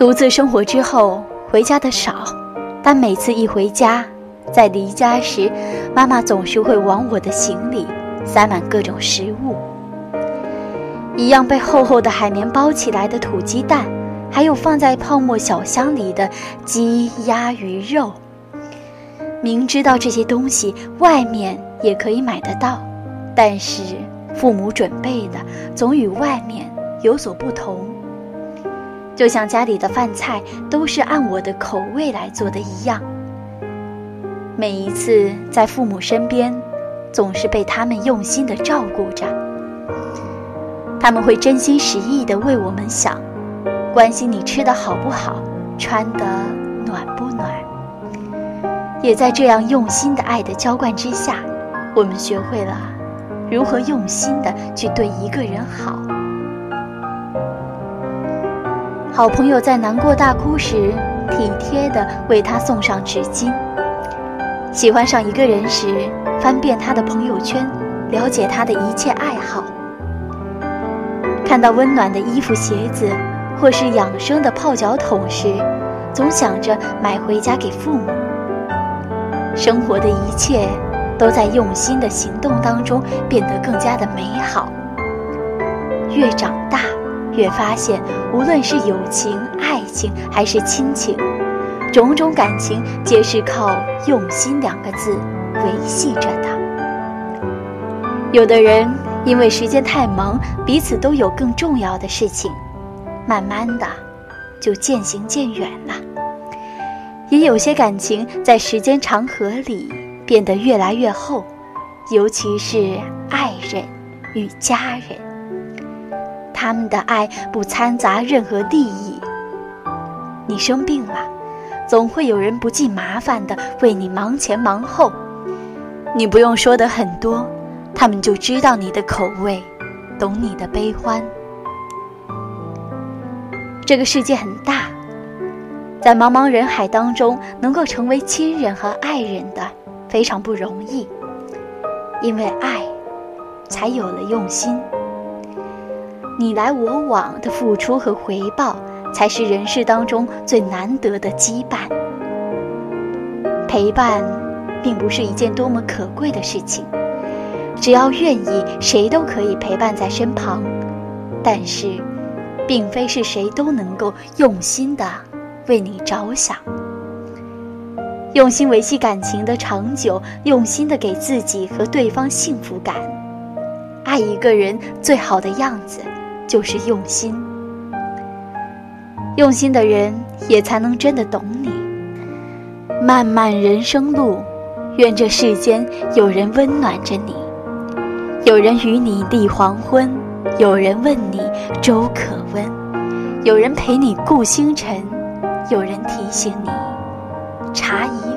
独自生活之后，回家的少，但每次一回家，在离家时，妈妈总是会往我的行李塞满各种食物，一样被厚厚的海绵包起来的土鸡蛋，还有放在泡沫小箱里的鸡、鸭、鱼肉。明知道这些东西外面也可以买得到，但是父母准备的总与外面有所不同。就像家里的饭菜都是按我的口味来做的一样。每一次在父母身边，总是被他们用心的照顾着。他们会真心实意的为我们想，关心你吃的好不好，穿的暖不暖。也在这样用心的爱的浇灌之下，我们学会了如何用心的去对一个人好。好朋友在难过大哭时，体贴的为他送上纸巾。喜欢上一个人时，翻遍他的朋友圈，了解他的一切爱好。看到温暖的衣服、鞋子，或是养生的泡脚桶时，总想着买回家给父母。生活的一切，都在用心的行动当中变得更加的美好。越长大，越发现，无论是友情、爱情，还是亲情。种种感情皆是靠“用心”两个字维系着的。有的人因为时间太忙，彼此都有更重要的事情，慢慢的就渐行渐远了。也有些感情在时间长河里变得越来越厚，尤其是爱人与家人，他们的爱不掺杂任何利益。你生病了。总会有人不计麻烦的为你忙前忙后，你不用说的很多，他们就知道你的口味，懂你的悲欢。这个世界很大，在茫茫人海当中，能够成为亲人和爱人的非常不容易，因为爱，才有了用心。你来我往的付出和回报。才是人世当中最难得的羁绊。陪伴，并不是一件多么可贵的事情，只要愿意，谁都可以陪伴在身旁。但是，并非是谁都能够用心的为你着想，用心维系感情的长久，用心的给自己和对方幸福感。爱一个人最好的样子，就是用心。用心的人也才能真的懂你。漫漫人生路，愿这世间有人温暖着你，有人与你立黄昏，有人问你粥可温，有人陪你顾星辰，有人提醒你茶已。